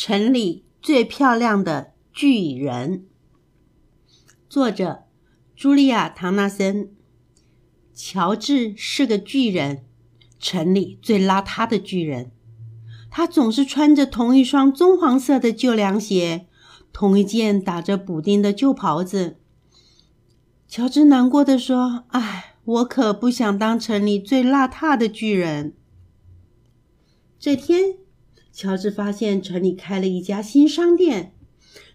城里最漂亮的巨人。作者：茱莉亚·唐纳森。乔治是个巨人，城里最邋遢的巨人。他总是穿着同一双棕黄色的旧凉鞋，同一件打着补丁的旧袍子。乔治难过的说：“唉，我可不想当城里最邋遢的巨人。”这天，乔治发现城里开了一家新商店，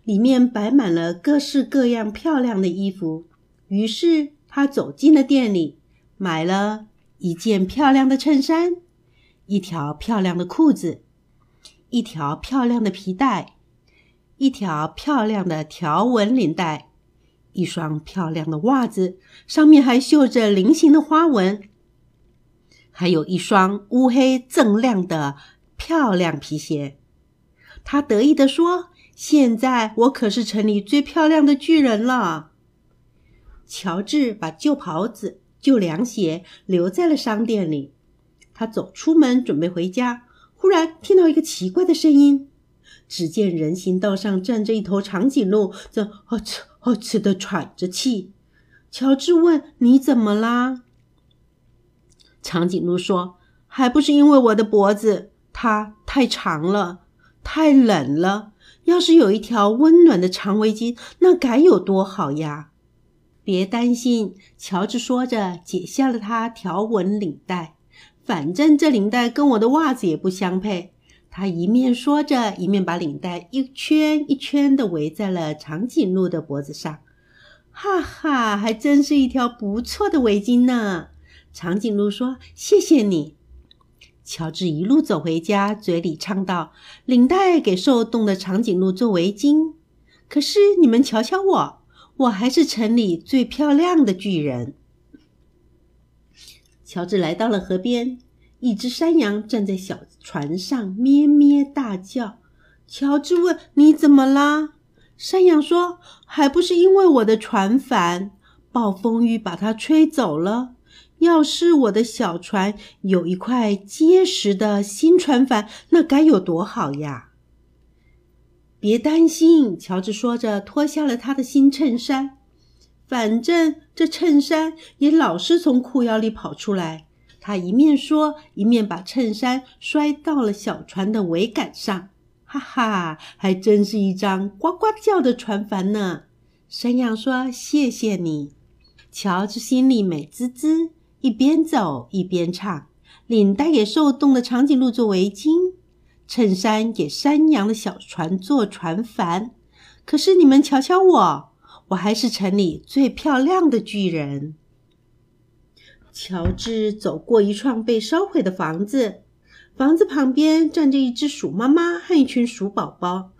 里面摆满了各式各样漂亮的衣服。于是他走进了店里。买了一件漂亮的衬衫，一条漂亮的裤子，一条漂亮的皮带，一条漂亮的条纹领带，一双漂亮的袜子，上面还绣着菱形的花纹，还有一双乌黑锃亮的漂亮皮鞋。他得意地说：“现在我可是城里最漂亮的巨人了。”乔治把旧袍子。旧凉鞋留在了商店里。他走出门准备回家，忽然听到一个奇怪的声音。只见人行道上站着一头长颈鹿，正哦哧哦哧的喘着气。乔治问：“你怎么啦？”长颈鹿说：“还不是因为我的脖子，它太长了，太冷了。要是有一条温暖的长围巾，那该有多好呀！”别担心，乔治说着，解下了他条纹领带。反正这领带跟我的袜子也不相配。他一面说着，一面把领带一圈一圈的围在了长颈鹿的脖子上。哈哈，还真是一条不错的围巾呢！长颈鹿说：“谢谢你。”乔治一路走回家，嘴里唱道：“领带给受冻的长颈鹿做围巾。”可是你们瞧瞧我。我还是城里最漂亮的巨人。乔治来到了河边，一只山羊站在小船上咩咩大叫。乔治问：“你怎么啦？”山羊说：“还不是因为我的船帆，暴风雨把它吹走了。要是我的小船有一块结实的新船帆，那该有多好呀！”别担心，乔治说着，脱下了他的新衬衫。反正这衬衫也老是从裤腰里跑出来。他一面说，一面把衬衫摔到了小船的桅杆上。哈哈，还真是一张呱呱叫的船帆呢！山羊说：“谢谢你。”乔治心里美滋滋，一边走一边唱：“领带给受冻的长颈鹿做围巾。”衬衫给山羊的小船做船帆，可是你们瞧瞧我，我还是城里最漂亮的巨人。乔治走过一幢被烧毁的房子，房子旁边站着一只鼠妈妈和一群鼠宝宝，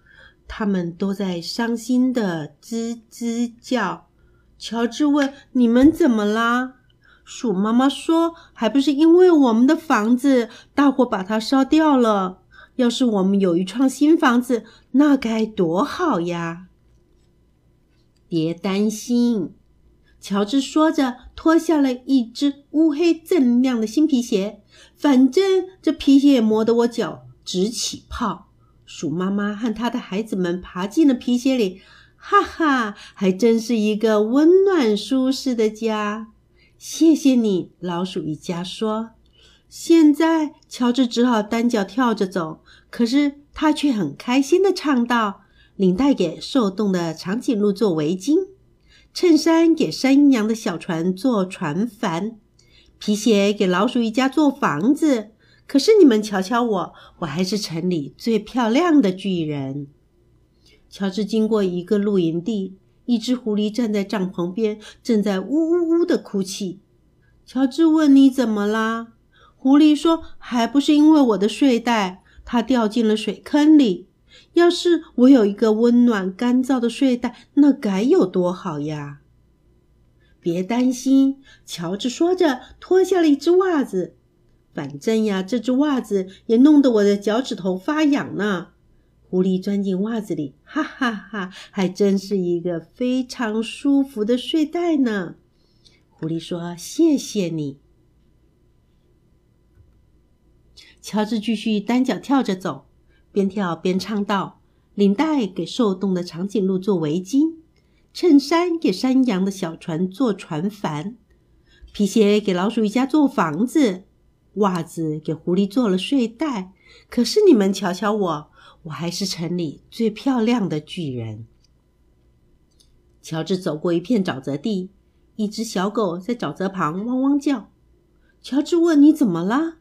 他们都在伤心的吱吱叫。乔治问：“你们怎么啦？”鼠妈妈说：“还不是因为我们的房子大火把它烧掉了。”要是我们有一幢新房子，那该多好呀！别担心，乔治说着，脱下了一只乌黑锃亮的新皮鞋。反正这皮鞋也磨得我脚直起泡。鼠妈妈和她的孩子们爬进了皮鞋里，哈哈，还真是一个温暖舒适的家。谢谢你，老鼠一家说。现在，乔治只好单脚跳着走，可是他却很开心的唱道：“领带给受冻的长颈鹿做围巾，衬衫给山羊的小船做船帆，皮鞋给老鼠一家做房子。可是你们瞧瞧我，我还是城里最漂亮的巨人。”乔治经过一个露营地，一只狐狸站在帐篷边，正在呜呜呜的哭泣。乔治问：“你怎么啦？”狐狸说：“还不是因为我的睡袋，它掉进了水坑里。要是我有一个温暖干燥的睡袋，那该有多好呀！”别担心，乔治说着，脱下了一只袜子。反正呀，这只袜子也弄得我的脚趾头发痒呢。狐狸钻进袜子里，哈哈哈，还真是一个非常舒服的睡袋呢。狐狸说：“谢谢你。”乔治继续单脚跳着走，边跳边唱道：“领带给受冻的长颈鹿做围巾，衬衫给山羊的小船做船帆，皮鞋给老鼠一家做房子，袜子给狐狸做了睡袋。可是你们瞧瞧我，我还是城里最漂亮的巨人。”乔治走过一片沼泽地，一只小狗在沼泽旁汪汪叫。乔治问：“你怎么了？”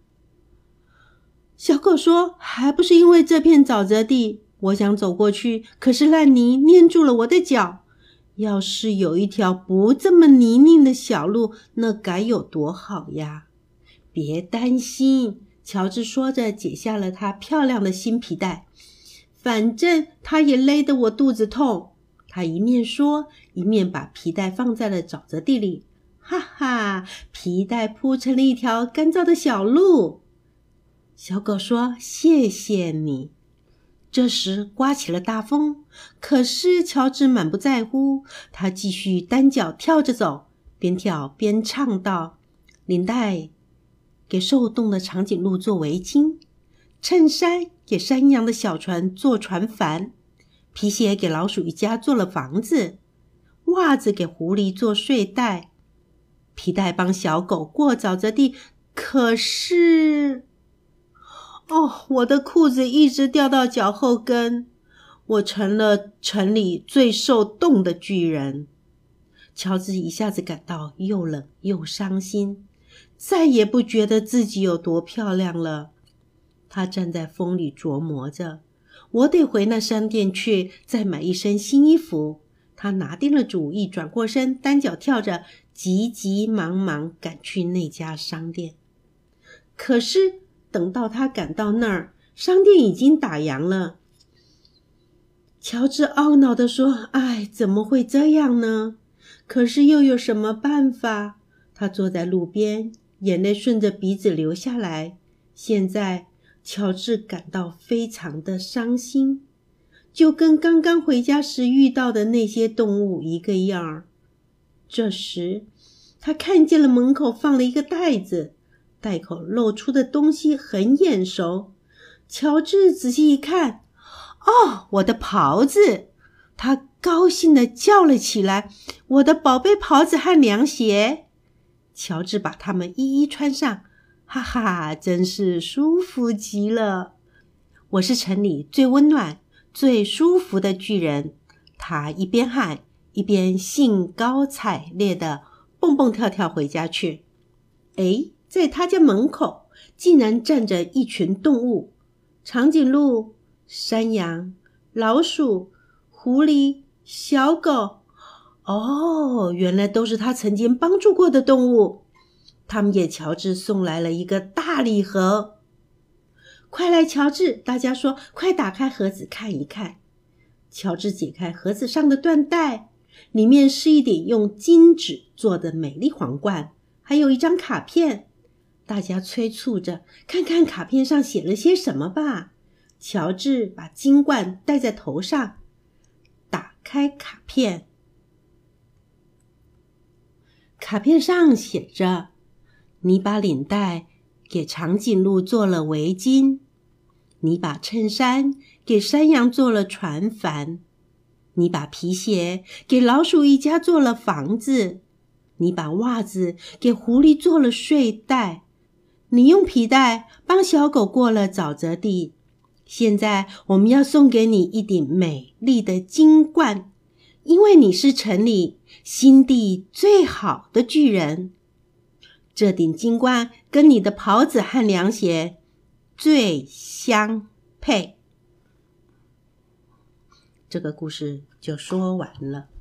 小狗说：“还不是因为这片沼泽地，我想走过去，可是烂泥粘住了我的脚。要是有一条不这么泥泞的小路，那该有多好呀！”别担心，乔治说着，解下了他漂亮的新皮带。反正他也勒得我肚子痛。他一面说，一面把皮带放在了沼泽地里。哈哈，皮带铺成了一条干燥的小路。小狗说：“谢谢你。”这时刮起了大风，可是乔治满不在乎，他继续单脚跳着走，边跳边唱道：“领带给受冻的长颈鹿做围巾，衬衫给山羊的小船做船帆，皮鞋给老鼠一家做了房子，袜子给狐狸做睡袋。”皮带帮小狗过沼泽地，可是，哦，我的裤子一直掉到脚后跟，我成了城里最受冻的巨人。乔治一下子感到又冷又伤心，再也不觉得自己有多漂亮了。他站在风里琢磨着：“我得回那商店去，再买一身新衣服。”他拿定了主意，转过身，单脚跳着，急急忙忙赶去那家商店。可是等到他赶到那儿，商店已经打烊了。乔治懊恼地说：“哎，怎么会这样呢？可是又有什么办法？”他坐在路边，眼泪顺着鼻子流下来。现在，乔治感到非常的伤心。就跟刚刚回家时遇到的那些动物一个样儿。这时，他看见了门口放了一个袋子，袋口露出的东西很眼熟。乔治仔细一看，哦，我的袍子！他高兴地叫了起来：“我的宝贝袍子和凉鞋！”乔治把它们一一穿上，哈哈，真是舒服极了！我是城里最温暖。最舒服的巨人，他一边喊一边兴高采烈地蹦蹦跳跳回家去。哎，在他家门口竟然站着一群动物：长颈鹿、山羊、老鼠、狐狸、小狗。哦，原来都是他曾经帮助过的动物。他们给乔治送来了一个大礼盒。快来，乔治！大家说：“快打开盒子看一看。”乔治解开盒子上的缎带，里面是一顶用金纸做的美丽皇冠，还有一张卡片。大家催促着：“看看卡片上写了些什么吧！”乔治把金冠戴在头上，打开卡片，卡片上写着：“你把领带。”给长颈鹿做了围巾，你把衬衫给山羊做了船帆，你把皮鞋给老鼠一家做了房子，你把袜子给狐狸做了睡袋，你用皮带帮小狗过了沼泽地。现在我们要送给你一顶美丽的金冠，因为你是城里心地最好的巨人。这顶金冠跟你的袍子和凉鞋最相配。这个故事就说完了。